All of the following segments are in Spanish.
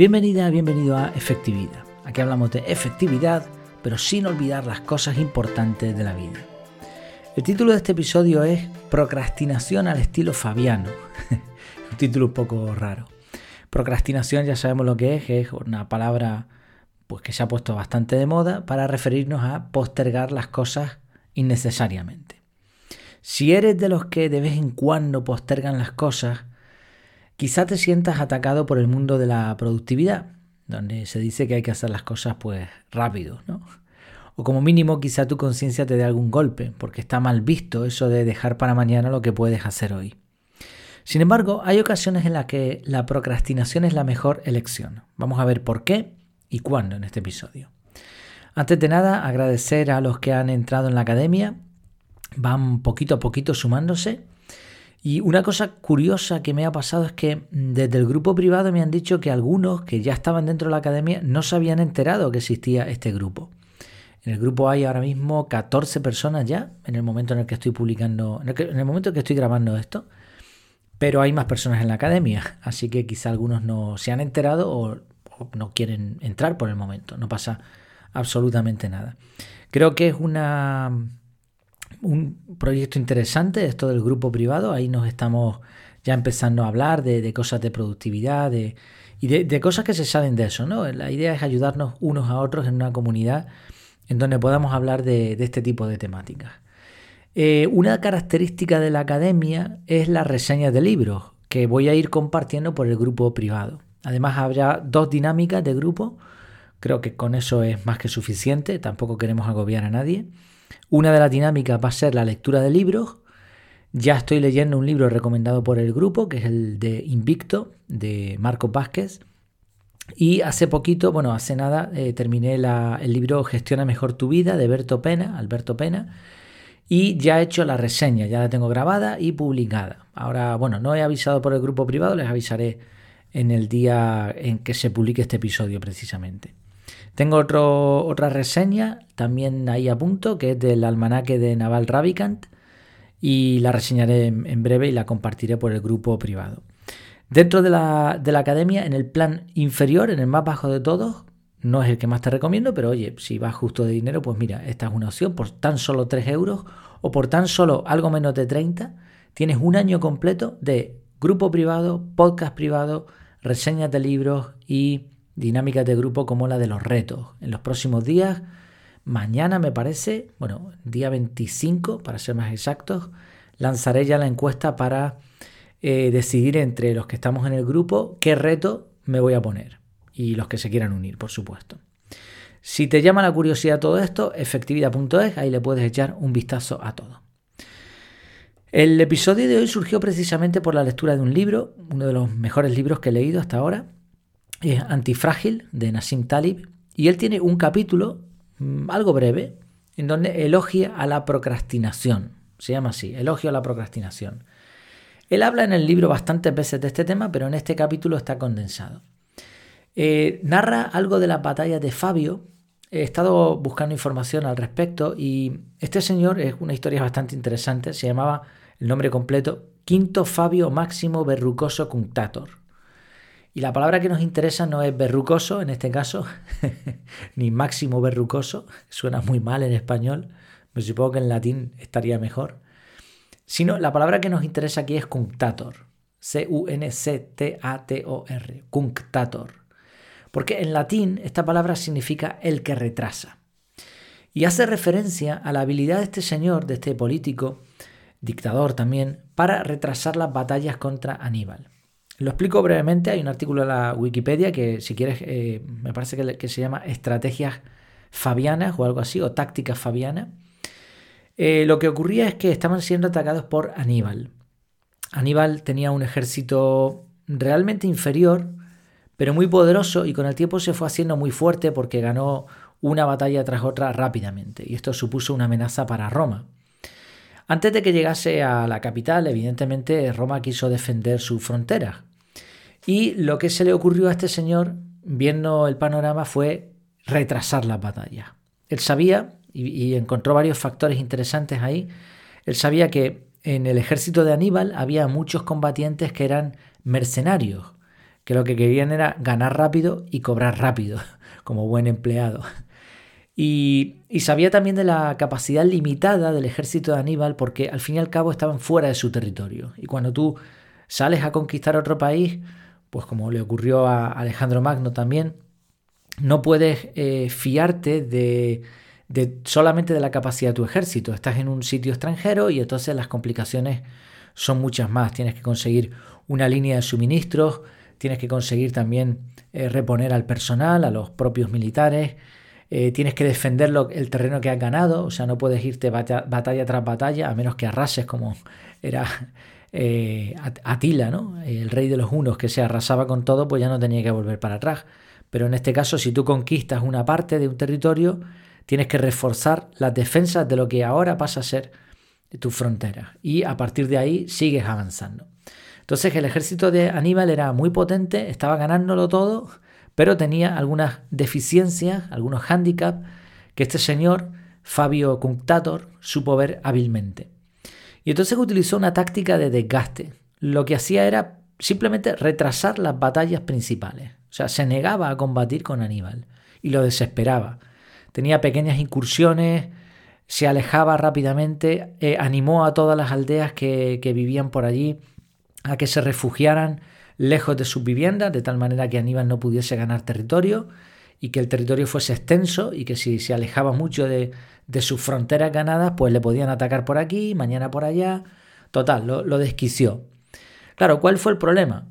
Bienvenida, bienvenido a Efectividad. Aquí hablamos de efectividad, pero sin olvidar las cosas importantes de la vida. El título de este episodio es Procrastinación al estilo Fabiano. un título un poco raro. Procrastinación ya sabemos lo que es, es una palabra pues, que se ha puesto bastante de moda para referirnos a postergar las cosas innecesariamente. Si eres de los que de vez en cuando postergan las cosas, Quizá te sientas atacado por el mundo de la productividad, donde se dice que hay que hacer las cosas pues rápido, ¿no? O como mínimo quizá tu conciencia te dé algún golpe, porque está mal visto eso de dejar para mañana lo que puedes hacer hoy. Sin embargo, hay ocasiones en las que la procrastinación es la mejor elección. Vamos a ver por qué y cuándo en este episodio. Antes de nada, agradecer a los que han entrado en la academia. Van poquito a poquito sumándose. Y una cosa curiosa que me ha pasado es que desde el grupo privado me han dicho que algunos que ya estaban dentro de la academia no se habían enterado que existía este grupo. En el grupo hay ahora mismo 14 personas ya, en el momento en el que estoy publicando, en el, momento en que estoy grabando esto, pero hay más personas en la academia, así que quizá algunos no se han enterado o no quieren entrar por el momento, no pasa absolutamente nada. Creo que es una un proyecto interesante, esto del grupo privado, ahí nos estamos ya empezando a hablar de, cosas de productividad de, y de, cosas que se saben de eso, ¿no? La idea es ayudarnos unos a otros en una comunidad en donde podamos hablar de, este tipo de temáticas. Eh, una característica de la academia es las reseñas de libros que voy a ir compartiendo por el grupo privado. Además habrá dos dinámicas de grupo, creo que con eso es más que suficiente, tampoco queremos agobiar a nadie. Una de las dinámicas va a ser la lectura de libros. Ya estoy leyendo un libro recomendado por el grupo, que es el de Invicto, de Marco Vázquez. Y hace poquito, bueno, hace nada, eh, terminé el libro Gestiona mejor tu vida de Berto Pena, Alberto Pena. Y ya he hecho la reseña, ya la tengo grabada y publicada. Ahora, bueno, no he avisado por el grupo privado, les avisaré en el día en que se publique este episodio precisamente. Tengo otra reseña también ahí a punto, que es del almanaque de Naval Ravikant, y la reseñaré en, breve y la compartiré por el grupo privado. Dentro de la, de la, academia, en el plan inferior, en el más bajo de todos, no es el que más te recomiendo, pero oye, si vas justo de dinero, pues mira, esta es una opción por tan solo 3 euros o por tan solo algo menos de 30, tienes un año completo de grupo privado, podcast privado, reseñas de libros y dinámicas de grupo como la de los retos. En los próximos días, mañana me parece, bueno, día 25 para ser más exactos, lanzaré ya la encuesta para eh, decidir entre los que estamos en el grupo qué reto me voy a poner y los que se quieran unir, por supuesto. Si te llama la curiosidad todo esto, efectividad.es, ahí le puedes echar un vistazo a todo. El episodio de hoy surgió precisamente por la lectura de un libro, uno de los mejores libros que he leído hasta ahora, es Antifrágil de Nassim Talib y él tiene un capítulo mm, algo breve en donde elogia a la procrastinación. Se llama así, elogio a la procrastinación. Él habla en el libro bastantes veces de este tema, pero en este capítulo está condensado. Eh, narra algo de la batalla de Fabio. He estado buscando información al respecto y este señor es una historia bastante interesante. Se llamaba el nombre completo Quinto Fabio Máximo Berrucoso Cunctator. Y la palabra que nos interesa no es verrucoso en este caso, ni máximo verrucoso, suena muy mal en español, me supongo que en latín estaría mejor, sino la palabra que nos interesa aquí es cunctator, C-U-N-C-T-A-T-O-R, cunctator, porque en latín esta palabra significa el que retrasa. Y hace referencia a la habilidad de este señor, de este político, dictador también, para retrasar las batallas contra Aníbal. Lo explico brevemente, hay un artículo en la Wikipedia que si quieres, eh, me parece que, se llama Estrategias Fabianas o algo así, o Tácticas Fabianas. Eh, lo que ocurría es que estaban siendo atacados por Aníbal. Aníbal tenía un ejército realmente inferior, pero muy poderoso y con el tiempo se fue haciendo muy fuerte porque ganó una batalla tras otra rápidamente y esto supuso una amenaza para Roma. Antes de que llegase a la capital, evidentemente Roma quiso defender sus fronteras, y lo que se le ocurrió a este señor, viendo el panorama, fue retrasar la batalla. Él sabía, y, encontró varios factores interesantes ahí, él sabía que en el ejército de Aníbal había muchos combatientes que eran mercenarios, que lo que querían era ganar rápido y cobrar rápido, como buen empleado. Y, sabía también de la capacidad limitada del ejército de Aníbal porque al fin y al cabo estaban fuera de su territorio. Y cuando tú sales a conquistar otro país, pues como le ocurrió a Alejandro Magno también, no puedes eh, fiarte de, solamente de la capacidad de tu ejército. Estás en un sitio extranjero y entonces las complicaciones son muchas más. Tienes que conseguir una línea de suministros, tienes que conseguir también eh, reponer al personal, a los propios militares, eh, tienes que defender el terreno que has ganado, o sea, no puedes irte batalla, tras batalla, a menos que arrases como era Atila, ¿no? el rey de los unos que se arrasaba con todo, pues ya no tenía que volver para atrás. Pero en este caso, si tú conquistas una parte de un territorio, tienes que reforzar las defensas de lo que ahora pasa a ser tu frontera. Y a partir de ahí sigues avanzando. Entonces el ejército de Aníbal era muy potente, estaba ganándolo todo, pero tenía algunas deficiencias, algunos hándicaps que este señor, Fabio Cunctator, supo ver hábilmente. Y entonces utilizó una táctica de desgaste. Lo que hacía era simplemente retrasar las batallas principales. O sea, se negaba a combatir con Aníbal y lo desesperaba. Tenía pequeñas incursiones, se alejaba rápidamente, eh, animó a todas las aldeas que, vivían por allí a que se refugiaran lejos de sus viviendas, de tal manera que Aníbal no pudiese ganar territorio y que el territorio fuese extenso y que si se alejaba mucho de, sus fronteras ganadas, pues le podían atacar por aquí, mañana por allá. Total, lo, lo desquició. Claro, ¿cuál fue el problema?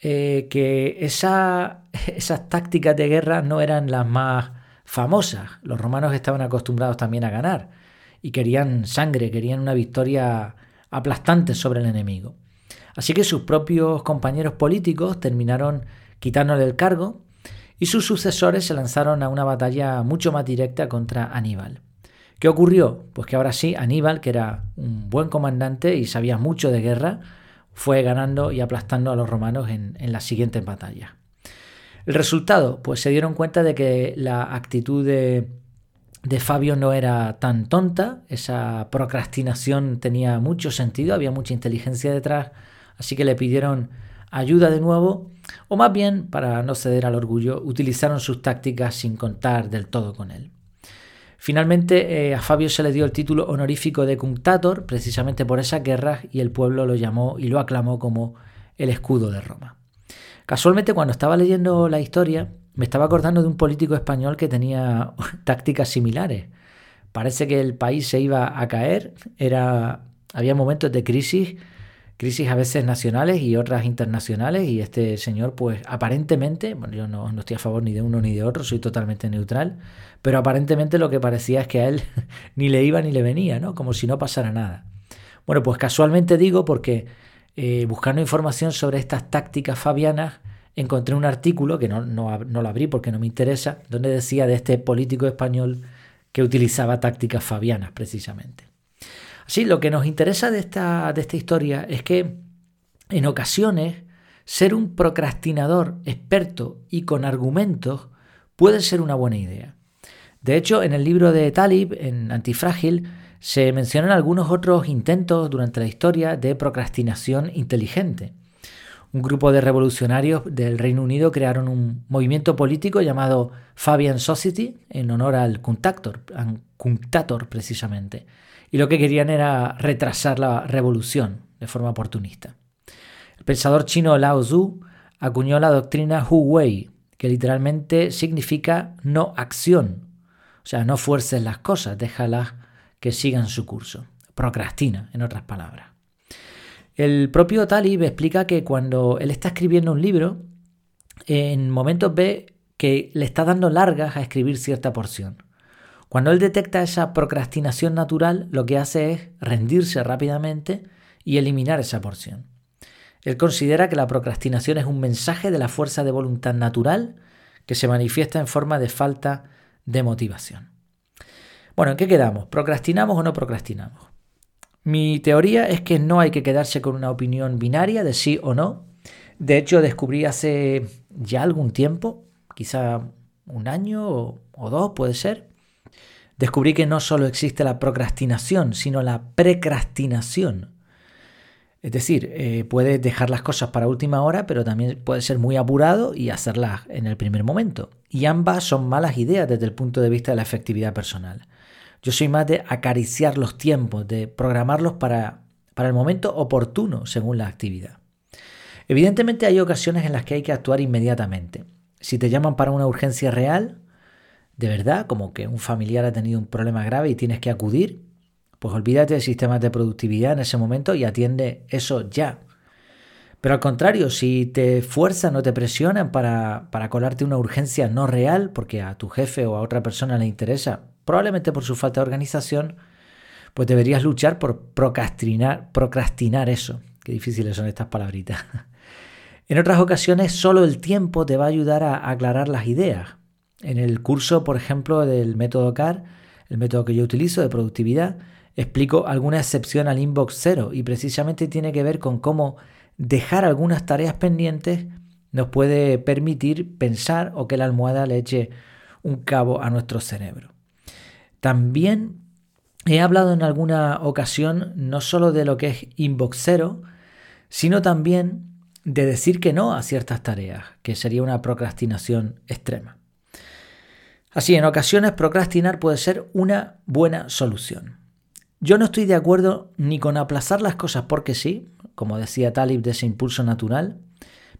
Eh, que esa, esas tácticas de guerra no eran las más famosas. Los romanos estaban acostumbrados también a ganar y querían sangre, querían una victoria aplastante sobre el enemigo. Así que sus propios compañeros políticos terminaron quitándole el cargo y sus sucesores se lanzaron a una batalla mucho más directa contra Aníbal. ¿Qué ocurrió? Pues que ahora sí, Aníbal, que era un buen comandante y sabía mucho de guerra, fue ganando y aplastando a los romanos en, las siguientes batallas. El resultado, pues se dieron cuenta de que la actitud de, de Fabio no era tan tonta, esa procrastinación tenía mucho sentido, había mucha inteligencia detrás, así que le pidieron ayuda de nuevo, o más bien, para no ceder al orgullo, utilizaron sus tácticas sin contar del todo con él. Finalmente eh, a Fabio se le dio el título honorífico de Cunctator precisamente por esas guerras y el pueblo lo llamó y lo aclamó como el escudo de Roma. Casualmente cuando estaba leyendo la historia me estaba acordando de un político español que tenía tácticas similares. Parece que el país se iba a caer, era, había momentos de crisis crisis a veces nacionales y otras internacionales y este señor pues aparentemente, bueno yo no, estoy a favor ni de uno ni de otro, soy totalmente neutral, pero aparentemente lo que parecía es que a él ni le iba ni le venía, ¿no? Como si no pasara nada. Bueno, pues casualmente digo porque eh, buscando información sobre estas tácticas fabianas, encontré un artículo, que no, no, no lo abrí porque no me interesa, donde decía de este político español que utilizaba tácticas fabianas precisamente. Sí, lo que nos interesa de esta, de esta historia es que en ocasiones ser un procrastinador experto y con argumentos puede ser una buena idea. De hecho, en el libro de Talib, en Antifrágil, se mencionan algunos otros intentos durante la historia de procrastinación inteligente. Un grupo de revolucionarios del Reino Unido crearon un movimiento político llamado Fabian Society en honor al Cunctator precisamente y lo que querían era retrasar la revolución de forma oportunista. El pensador chino Lao Tzu acuñó la doctrina Hu Wei, que literalmente significa no acción. O sea, no fuerces las cosas, déjalas que sigan su curso. Procrastina, en otras palabras. El propio Talib explica que cuando él está escribiendo un libro, en momentos ve que le está dando largas a escribir cierta porción. Cuando él detecta esa procrastinación natural, lo que hace es rendirse rápidamente y eliminar esa porción. Él considera que la procrastinación es un mensaje de la fuerza de voluntad natural que se manifiesta en forma de falta de motivación. Bueno, ¿en qué quedamos? ¿Procrastinamos o no procrastinamos? Mi teoría es que no hay que quedarse con una opinión binaria de sí o no. De hecho, descubrí hace ya algún tiempo, quizá un año o, o dos puede ser, descubrí que no solo existe la procrastinación, sino la precrastinación. Es decir, eh, puedes dejar las cosas para última hora, pero también puede ser muy apurado y hacerlas en el primer momento. Y ambas son malas ideas desde el punto de vista de la efectividad personal. Yo soy más de acariciar los tiempos, de programarlos para, para el momento oportuno según la actividad. Evidentemente hay ocasiones en las que hay que actuar inmediatamente. Si te llaman para una urgencia real, de verdad, como que un familiar ha tenido un problema grave y tienes que acudir, pues olvídate de sistemas de productividad en ese momento y atiende eso ya. Pero al contrario, si te fuerzan o te presionan para, para colarte una urgencia no real, porque a tu jefe o a otra persona le interesa, probablemente por su falta de organización, pues deberías luchar por procrastinar, procrastinar eso. Qué difíciles son estas palabritas. En otras ocasiones, solo el tiempo te va a ayudar a aclarar las ideas. En el curso, por ejemplo, del método CAR, el método que yo utilizo de productividad, explico alguna excepción al inbox cero y precisamente tiene que ver con cómo dejar algunas tareas pendientes nos puede permitir pensar o que la almohada le eche un cabo a nuestro cerebro. También he hablado en alguna ocasión no solo de lo que es inbox cero, sino también de decir que no a ciertas tareas, que sería una procrastinación extrema. Así, en ocasiones procrastinar puede ser una buena solución. Yo no estoy de acuerdo ni con aplazar las cosas porque sí, como decía Talib de ese impulso natural,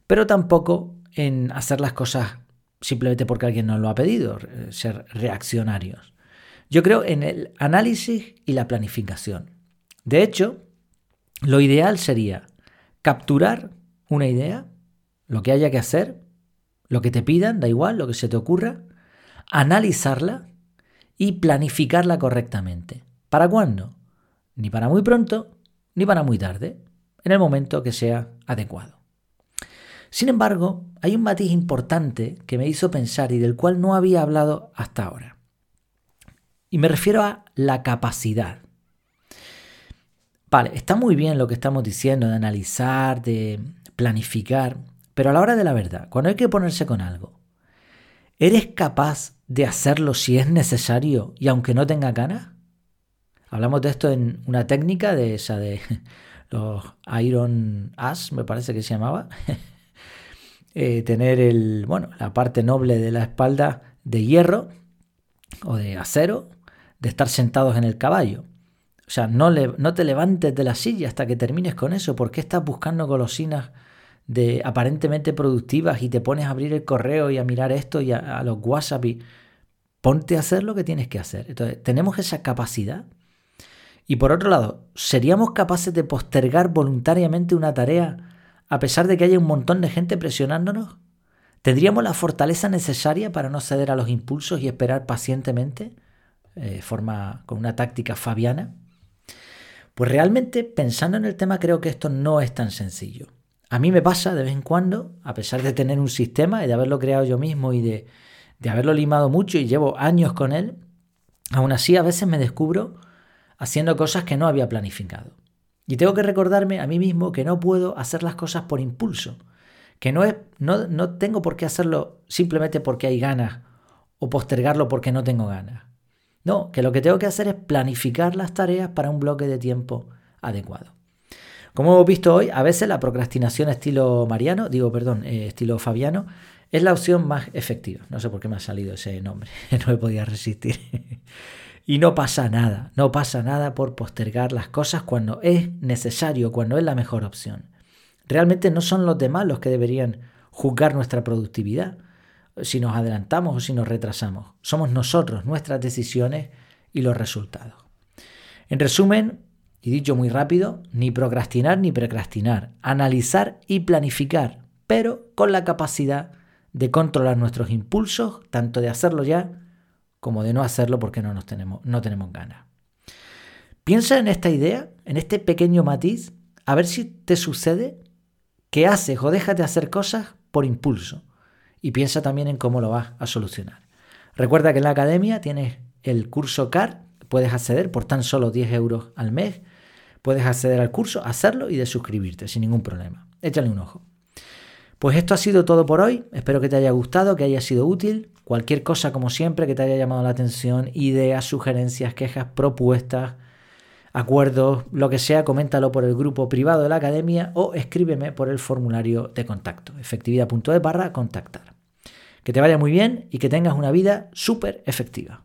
pero tampoco en hacer las cosas simplemente porque alguien nos lo ha pedido, ser reaccionarios. Yo creo en el análisis y la planificación. De hecho, lo ideal sería capturar una idea, lo que haya que hacer, lo que te pidan, da igual, lo que se te ocurra, analizarla y planificarla correctamente. ¿Para cuándo? Ni para muy pronto, ni para muy tarde, en el momento que sea adecuado. Sin embargo, hay un matiz importante que me hizo pensar y del cual no había hablado hasta ahora. Y me refiero a la capacidad. Vale, está muy bien lo que estamos diciendo de analizar, de planificar, pero a la hora de la verdad, cuando hay que ponerse con algo, ¿eres capaz de hacerlo si es necesario y aunque no tenga ganas? Hablamos de esto en una técnica de esa de los Iron Ash, me parece que se llamaba. Eh, tener el, bueno, la parte noble de la espalda de hierro o de acero, de estar sentados en el caballo. O sea, no, le, no te levantes de la silla hasta que termines con eso. ¿Por qué estás buscando golosinas de aparentemente productivas y te pones a abrir el correo y a mirar esto y a, los WhatsApp y ponte a hacer lo que tienes que hacer. Entonces, tenemos esa capacidad. Y por otro lado, ¿seríamos capaces de postergar voluntariamente una tarea a pesar de que haya un montón de gente presionándonos? ¿Tendríamos la fortaleza necesaria para no ceder a los impulsos y esperar pacientemente, eh, forma, con una táctica fabiana? Pues realmente, pensando en el tema, creo que esto no es tan sencillo. A mí me pasa de vez en cuando, a pesar de tener un sistema y de haberlo creado yo mismo y de, haberlo limado mucho y llevo años con él, aún así a veces me descubro haciendo cosas que no había planificado. Y tengo que recordarme a mí mismo que no puedo hacer las cosas por impulso, que no, es, no, no tengo por qué hacerlo simplemente porque hay ganas o postergarlo porque no tengo ganas. No, que lo que tengo que hacer es planificar las tareas para un bloque de tiempo adecuado. Como hemos visto hoy, a veces la procrastinación estilo Mariano, digo, perdón, eh, estilo Fabiano, es la opción más efectiva. No sé por qué me ha salido ese nombre, no me podía resistir. y no pasa nada, no pasa nada por postergar las cosas cuando es necesario, cuando es la mejor opción. Realmente no son los demás los que deberían juzgar nuestra productividad, si nos adelantamos o si nos retrasamos. Somos nosotros, nuestras decisiones y los resultados. En resumen, y dicho muy rápido, ni procrastinar ni precrastinar, analizar y planificar, pero con la capacidad de controlar nuestros impulsos, tanto de hacerlo ya como de no hacerlo porque no, nos tenemos, no tenemos ganas. Piensa en esta idea, en este pequeño matiz, a ver si te sucede que haces o dejas de hacer cosas por impulso. Y piensa también en cómo lo vas a solucionar. Recuerda que en la academia tienes el curso CAR, puedes acceder por tan solo 10 euros al mes puedes acceder al curso, hacerlo y de suscribirte sin ningún problema. Échale un ojo. Pues esto ha sido todo por hoy. Espero que te haya gustado, que haya sido útil. Cualquier cosa, como siempre, que te haya llamado la atención, ideas, sugerencias, quejas, propuestas, acuerdos, lo que sea, coméntalo por el grupo privado de la academia o escríbeme por el formulario de contacto, efectividad.es barra contactar. Que te vaya muy bien y que tengas una vida súper efectiva.